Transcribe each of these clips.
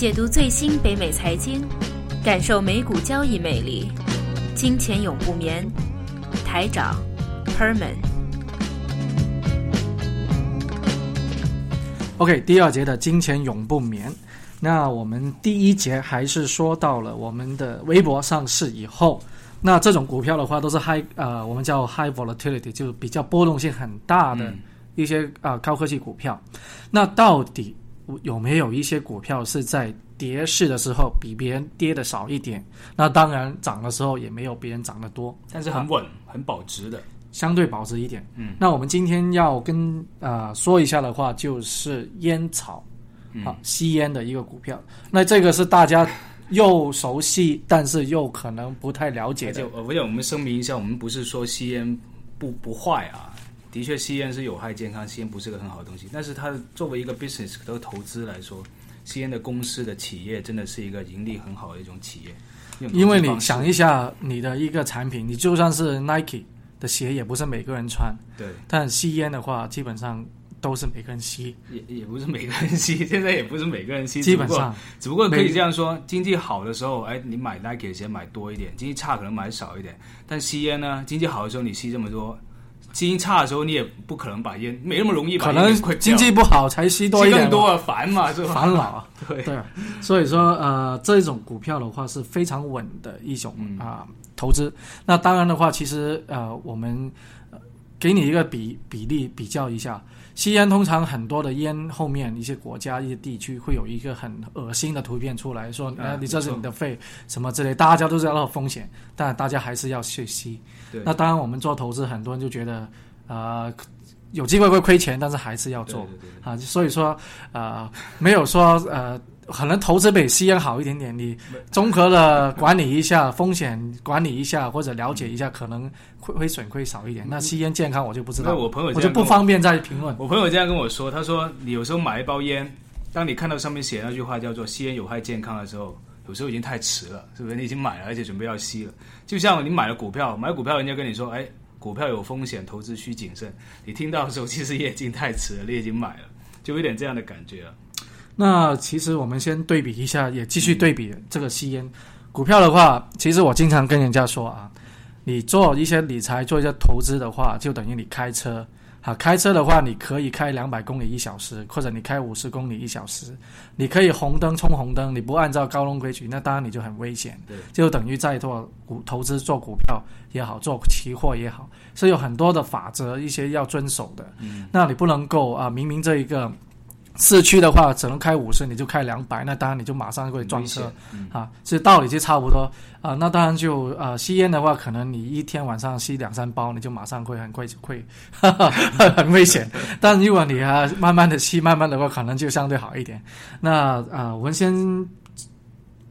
解读最新北美财经，感受美股交易魅力。金钱永不眠，台长 Herman。OK，第二节的金钱永不眠。那我们第一节还是说到了我们的微博上市以后，那这种股票的话都是 high 呃，我们叫 high volatility，就比较波动性很大的一些啊高科技股票。那到底有没有一些股票是在跌势的时候比别人跌的少一点？那当然涨的时候也没有别人涨得多，但是很稳、很保值的。相对保值一点。嗯，那我们今天要跟呃说一下的话，就是烟草，啊，吸烟的一个股票。那这个是大家又熟悉，但是又可能不太了解的。就而且我们声明一下，我们不是说吸烟不不坏啊，的确吸烟是有害健康，吸烟不是个很好的东西。但是它作为一个 business 的投资来说，吸烟的公司的企业真的是一个盈利很好的一种企业。因为你想一下，你的一个产品，你就算是 Nike。的鞋也不是每个人穿，对。但吸烟的话，基本上都是每个人吸，也也不是每个人吸，现在也不是每个人吸，基本上，只不过可以这样说：经济好的时候，哎，你买 Nike 的鞋买多一点；经济差可能买少一点。但吸烟呢，经济好的时候你吸这么多，经济差的时候你也不可能把烟没那么容易把烟可能经济不好才吸多一点，更多烦嘛，是吧？烦恼，对对。所以说，呃，这种股票的话是非常稳的一种啊。投资，那当然的话，其实呃，我们给你一个比比例比较一下，吸烟通常很多的烟后面一些国家一些地区会有一个很恶心的图片出来说，啊，你这是你的肺什么之类，大家都知道风险，但大家还是要去吸。那当然，我们做投资，很多人就觉得呃有机会会亏钱，但是还是要做啊。所以说呃，没有说呃。可能投资比吸烟好一点点，你综合的管理一下风险，管理一下或者了解一下，可能亏亏损会少一点。那吸烟健康我就不知道，我朋友我就不方便再评论。我朋友这样跟我说，他说你有时候买一包烟，当你看到上面写那句话叫做“吸烟有害健康”的时候，有时候已经太迟了，是不是？你已经买了，而且准备要吸了。就像你买了股票，买股票人家跟你说，哎，股票有风险，投资需谨慎。你听到的时候，其实也已经太迟了，你已经买了，就有点这样的感觉了。那其实我们先对比一下，也继续对比这个吸烟股票的话，其实我经常跟人家说啊，你做一些理财、做一些投资的话，就等于你开车。好，开车的话，你可以开两百公里一小时，或者你开五十公里一小时，你可以红灯冲红灯，你不按照高龙规矩，那当然你就很危险。对，就等于在做股投资、做股票也好，做期货也好，是有很多的法则，一些要遵守的。嗯，那你不能够啊，明明这一个。市区的话，只能开五十，你就开两百，那当然你就马上会撞车啊。其实道理就差不多啊。那当然就呃，吸烟的话，可能你一天晚上吸两三包，你就马上会很快就会 很危险。但如果你啊慢慢的吸，慢慢的话，可能就相对好一点。那啊，我们先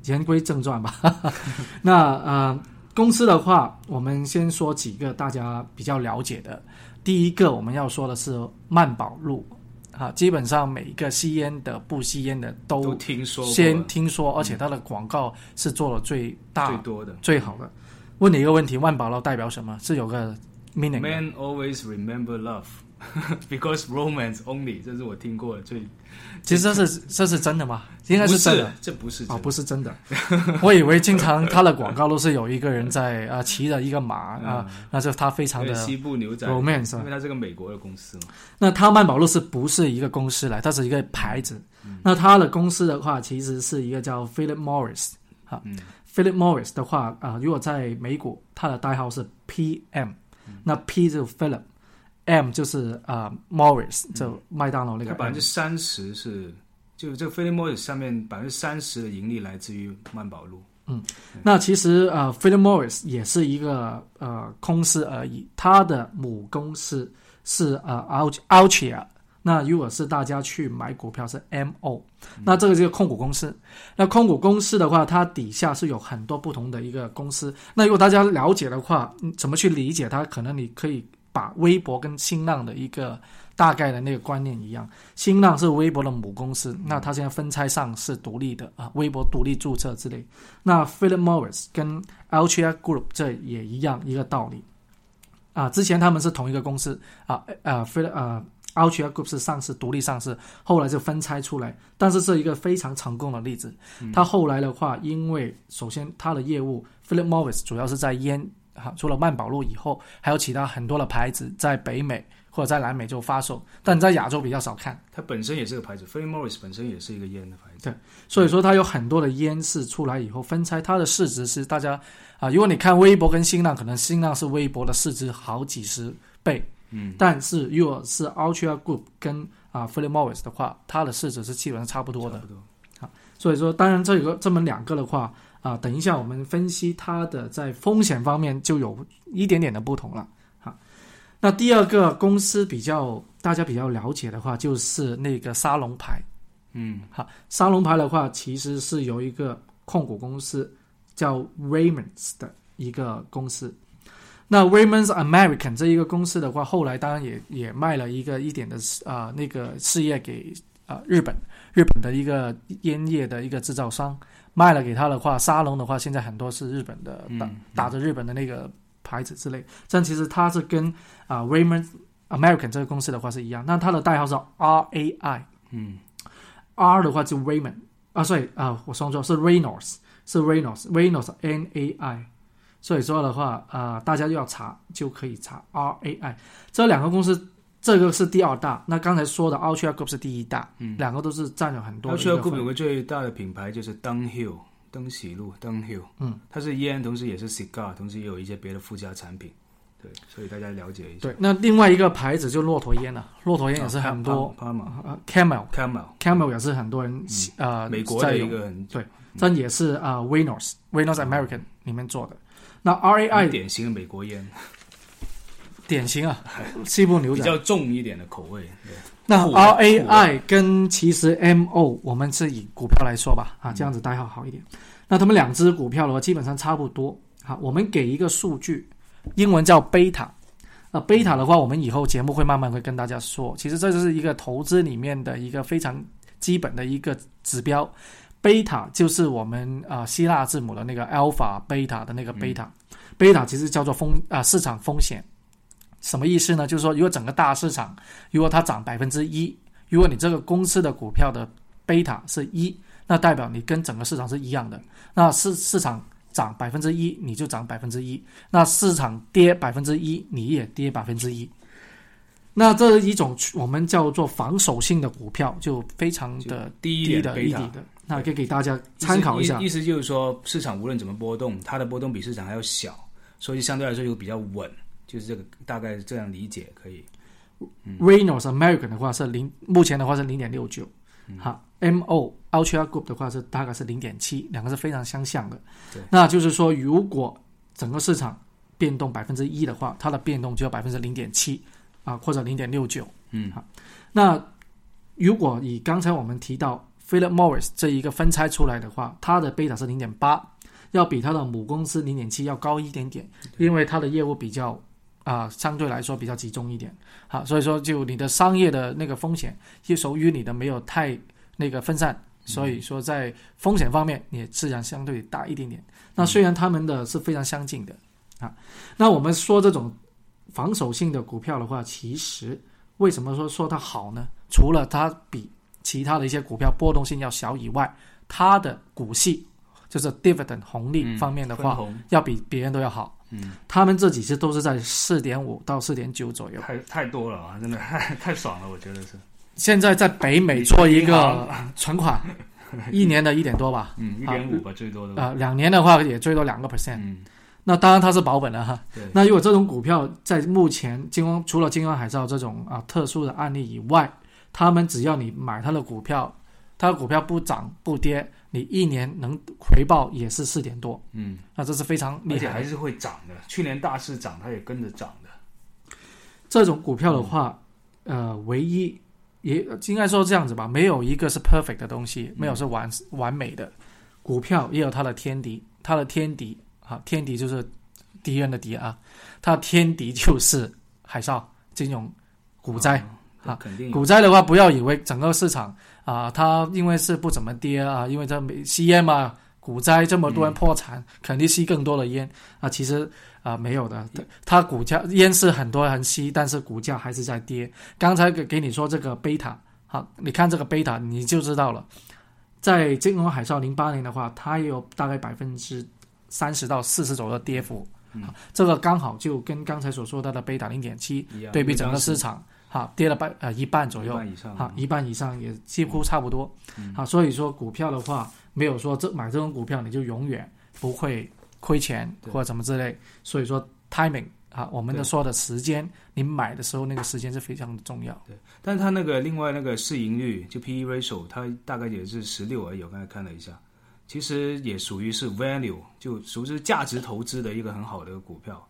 言归正传吧。那啊，公司的话，我们先说几个大家比较了解的。第一个我们要说的是曼宝路。啊，基本上每一个吸烟的、不吸烟的都听说，先听说，而且它的广告是做了最大、最多的、最好的。问你一个问题：万宝路代表什么？是有个 meaning。Man always remember love because romance only。这是我听过的最。其实这是这是真的吗？应该是真的，这不是啊，不是真的。我以为经常他的广告都是有一个人在啊骑着一个马啊，那就他非常的西部牛仔 romance，因为它是个美国的公司嘛。那他曼宝路是不是一个公司来？它是一个牌子。那他的公司的话，其实是一个叫 Philip Morris 哈。Philip Morris 的话啊，如果在美股，它的代号是 PM，那 P 就 Philip。M 就是啊，Morris 就麦当劳那个百分之三十是，就这个 Philip Morris 上面百分之三十的盈利来自于曼宝路。嗯，那其实呃，Philip Morris 也是一个呃公司而已，它的母公司是呃 Altria。那如果是大家去买股票是 MO，那这个就是控股公司。那控股公司的话，它底下是有很多不同的一个公司。那如果大家了解的话，怎么去理解它？可能你可以。把微博跟新浪的一个大概的那个观念一样，新浪是微博的母公司，那它现在分拆上市独立的啊，微博独立注册之类。那 Philip Morris 跟 Altria Group 这也一样一个道理。啊，之前他们是同一个公司啊，呃，Philip 呃 Altria Group 是上市独立上市，后来就分拆出来，但是是一个非常成功的例子。它后来的话，因为首先它的业务 Philip Morris 主要是在烟哈，除了曼宝路以后，还有其他很多的牌子在北美或者在南美就发售，但在亚洲比较少看。它本身也是个牌子，Philip Morris 本身也是一个烟的牌子。对，所以说它有很多的烟是出来以后分拆，它的市值是大家啊，如果你看微博跟新浪，可能新浪是微博的市值好几十倍。嗯，但是如果是 Ultra Group 跟啊 Philip Morris 的话，它的市值是基本上差不多的。差不多。所以说，当然这个这么两个的话啊，等一下我们分析它的在风险方面就有一点点的不同了。哈，那第二个公司比较大家比较了解的话，就是那个沙龙牌。嗯，好，沙龙牌的话，其实是由一个控股公司叫 Raymond's 的一个公司。那 Raymond's American 这一个公司的话，后来当然也也卖了一个一点的啊、那个事业给啊、日本日本的一个烟叶的一个制造商卖了给他的话，沙龙的话现在很多是日本的打、嗯打着日本的那个牌子之类，但其实它是跟啊、Raymond American 这个公司的话是一样，那它的代号是 RAI。嗯 R 的话就 Raymond 啊，所以啊，我说错是 Reynolds，是 Reynolds，Reynolds N A I。所以说的话，啊，大家要查就可以查 R A I 这两个公司，这个是第二大。那刚才说的 Ultra Group 是第一大，嗯。两个都是占有很多 Ultra 个 Group 有个最大的品牌就是 Dunhill 登喜路 Dunhill，嗯，它是烟，同时也是 cigar，同时也有一些别的附加产品。对，所以大家了解一下。对，那另外一个牌子就骆驼烟了，骆驼烟也是很多，p a m a 呃，Camel。Camel，Camel 也是很多人呃美国的一个很但也是啊 Reynolds Reynolds American 里面做的。那 R A I 典型的美国烟，典型啊，西部牛仔。比较重一点的口味。对那 R A I 跟其实 M O，我们是以股票来说吧，啊，这样子代号好一点。那他们两只股票的话，基本上差不多。好，我们给一个数据，英文叫贝塔。那贝塔的话，我们以后节目会慢慢会跟大家说。其实这就是一个投资里面的一个非常基本的一个指标。贝塔就是我们啊、希腊字母的那个 alpha 贝塔的那个贝塔。贝塔其实叫做风啊、市场风险。什么意思呢？就是说，如果整个大市场如果它涨百分之一，如果你这个公司的股票的贝塔是一，那代表你跟整个市场是一样的。那市市场涨百分之一，你就涨百分之一；那市场跌百分之一，你也跌百分之一。那这一种我们叫做防守性的股票，就非常的低的一底的，那可以给大家参考一下意思。意思就是说，市场无论怎么波动，它的波动比市场还要小，所以相对来说就比较稳。就是这个大概这样理解可以。Reynolds American 的话是零，目前的话是零点六九，好，MO Ultra Group 的话是大概是零点七，两个是非常相像的对。那就是说，如果整个市场变动百分之一的话，它的变动就要百分之零点七啊，或者零点六九。嗯好，那如果以刚才我们提到 Philip Morris 这一个分拆出来的话，它的贝塔是零点八，要比它的母公司零点七要高一点点，因为它的业务比较啊、相对来说比较集中一点。好，所以说就你的商业的那个风险，就属于你的没有太那个分散，所以说在风险方面也自然相对大一点点。那虽然他们的是非常相近的啊，那我们说这种防守性的股票的话，其实为什么说说它好呢？除了它比其他的一些股票波动性要小以外，它的股息就是 dividend 红利方面的话，要比别人都要好。嗯，他们这几次都是在四点五到四点九左右。太太多了啊，真的太 太爽了，我觉得是。现在在北美做一个存款，一年的一点多吧，嗯，一点五吧，最多的吧。啊、两年的话也最多两个 percent。嗯，那当然它是保本了哈。对。那如果这种股票在目前金光除了金光海啸这种啊特殊的案例以外，他们只要你买它的股票，它的股票不涨不跌，你一年能回报也是四点多，嗯，那这是非常厉害。而且还是会涨的。去年大市涨，它也跟着涨的。这种股票的话，呃，唯一也应该说这样子吧，没有一个是 perfect 的东西，没有是完完美的。股票也有它的天敌，它的天敌啊，天敌就是敌人的敌啊，它的天敌就是海啸、金融、股灾。啊肯定股灾的话，不要以为整个市场啊，它因为是不怎么跌啊，因为它没吸烟嘛，股灾这么多人破产，肯定吸更多的烟啊。其实啊、没有的，它它股价烟是很多人吸，但是股价还是在跌。刚才给给你说这个贝塔，好，你看这个贝塔你就知道了。在金融海啸零八年的话，它也有大概百分之三十到四十左右的跌幅。好这个刚好就跟刚才所说到的贝塔零点七对比整个市场，哈，跌了半呃一半左右，一半以上哈，一半以上也几乎差不多，好，所以说股票的话，没有说这买这种股票你就永远不会亏钱或者什么之类，所以说 timing 啊，我们的说的时间，你买的时候那个时间是非常的重要。对但是它那个另外那个市盈率就 P/E ratio，它大概也是十六而已。我刚才看了一下，其实也属于是 value，就属于是价值投资的一个很好的股票。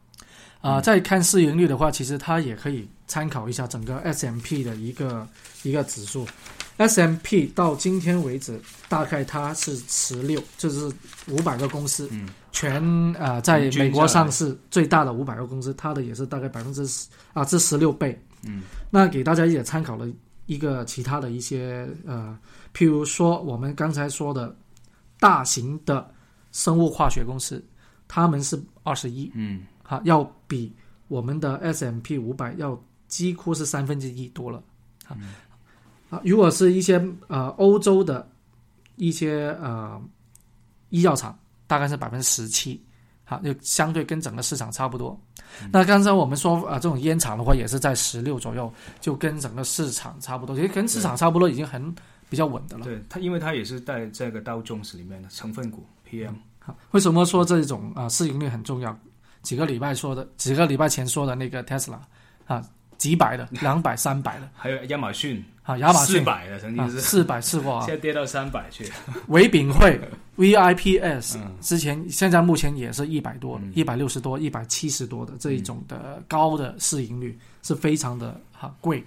啊、再看市盈率的话，其实它也可以参考一下整个 S M P 的一个一个指数。S M P 到今天为止，大概它是十六，就是五百个公司，嗯，全呃在美国上市最大的五百个公司，它的也是大概百分之十啊，这十六倍。嗯，那给大家也参考了一个其他的一些呃，譬如说我们刚才说的大型的生物化学公司，他们是二十一，嗯，哈，要比我们的 S M P 五百要几乎是三分之一多了。啊，啊，如果是一些呃欧洲的一些呃医药厂，大概是百分之十七，好，就相对跟整个市场差不多。那刚才我们说啊、呃这种烟厂的话，也是在十六左右，就跟整个市场差不多，其实跟市场差不多已经很比较稳的了。对它，因为它也是在这个道琼斯里面的成分股 PM。好，为什么说这种啊、市盈率很重要？几个礼拜说的，几个礼拜前说的那个 Tesla 啊，几百的，两百、三百的。还有亚马逊，啊，亚马逊。四百的曾啊，经是，四百次过啊现，在跌到三百去。唯品会 VIPS 嗯。之前现在目前也是一百多嗯，一百六十多、一百七十多的这一种的高的市盈率是非常的哈贵。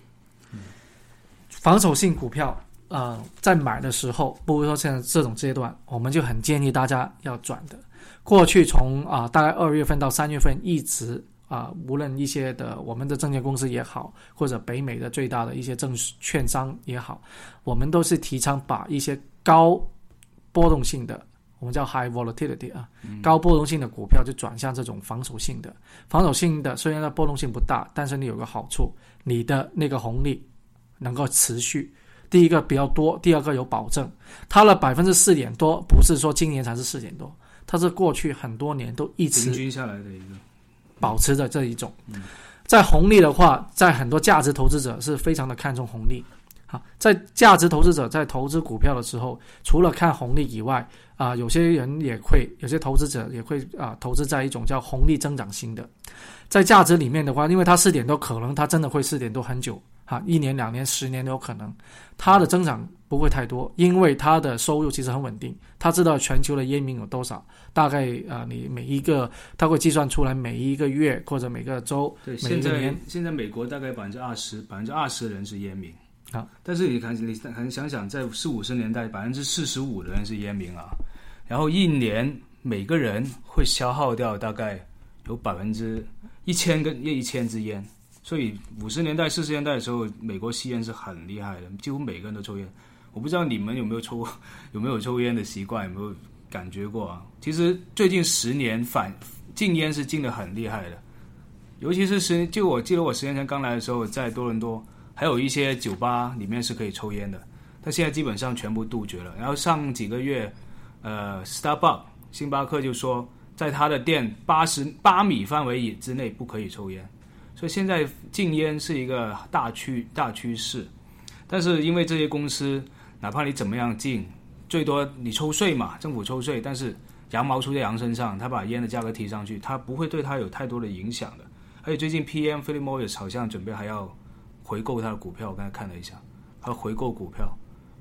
防守性股票呃，在买的时候，不如说现在这种阶段，我们就很建议大家要转的。过去从啊、大概二月份到三月份一直啊、无论一些的我们的证券公司也好，或者北美的最大的一些证券商也好，我们都是提倡把一些高波动性的，我们叫 high volatility 啊，高波动性的股票就转向这种防守性的。防守性的虽然它波动性不大，但是你有个好处，你的那个红利能够持续。第一个比较多，第二个有保证。它的百分之四点多，不是说今年才是四点多，它是过去很多年都一直平均下来的一个，保持着这一种。在红利的话，在很多价值投资者是非常的看重红利。好，在价值投资者在投资股票的时候，除了看红利以外，啊、有些人也会，有些投资者也会啊、投资在一种叫红利增长型的。在价值里面的话，因为它四点多，可能它真的会四点多很久，哈，一年、两年、十年都有可能，它的增长不会太多，因为它的收入其实很稳定，它知道全球的烟民有多少，大概啊、你每一个它会计算出来每一个月或者每个周对，每现在一个年。现在美国大概百分之二十，百分之二十的人是烟民。啊，但是你看，你看想想，在四五十年代，百分之四十五的人是烟民啊，然后一年每个人会消耗掉大概有百分之一千根一千支烟，所以五十年代、四十年代的时候，美国吸烟是很厉害的，几乎每个人都抽烟。我不知道你们有没有抽 有没有抽烟的习惯，有没有感觉过啊？其实最近十年反禁烟是禁的很厉害的，尤其是十，就我记得我十年前刚来的时候，在多伦多还有一些酒吧里面是可以抽烟的，但现在基本上全部杜绝了。然后上几个月，呃，Starbucks 星巴克就说，在他的店八十八米范围以之内不可以抽烟，所以现在禁烟是一个大趋大趋势。但是因为这些公司，哪怕你怎么样禁，最多你抽税嘛，政府抽税，但是羊毛出在羊身上，他把烟的价格提上去，他不会对它有太多的影响的。而且最近 PM Philip Morris 好像准备还要回购他的股票，我刚才看了一下，他回购股票，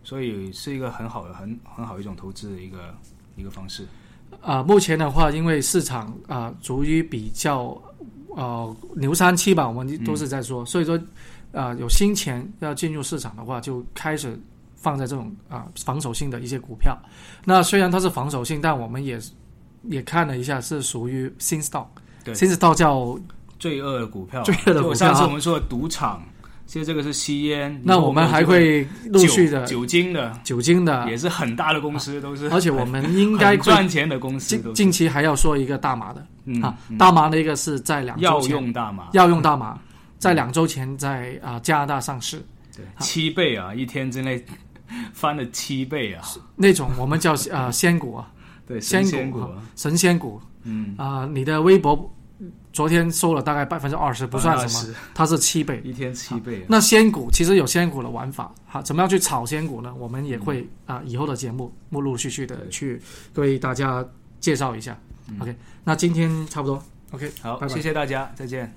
所以是一个很好的、很很好一种投资的一个一个方式。啊、目前的话，因为市场啊、处于比较呃牛三期吧，我们都是在说，所以说啊、有新钱要进入市场的话，就开始放在这种啊、防守性的一些股票。那虽然它是防守性，但我们也也看了一下，是属于新 stock，对。新 stock 叫罪恶的股票，罪恶的股票。上次我们说的赌场其实这个是吸烟，那我们还会陆续的酒精的、酒精的，也是很大的公司，都是。而且我们应该赚钱的公司。近近期还要说一个大麻的。啊，大麻那个是在两要用大麻，要用大麻，在两周前在啊加拿大上市，对，七倍啊，一天之内翻了七倍啊。那种我们叫啊仙股啊，对，仙股，神仙股，嗯。啊，你的微博。昨天收了大概百分之二十，不算什么，它是七倍，一天七倍。那仙股其实有仙股的玩法，好，怎么样去炒仙股呢？我们也会啊，以后的节目陆陆续续的去为大家介绍一下。OK，那今天差不多，OK，好，谢谢大家，再见。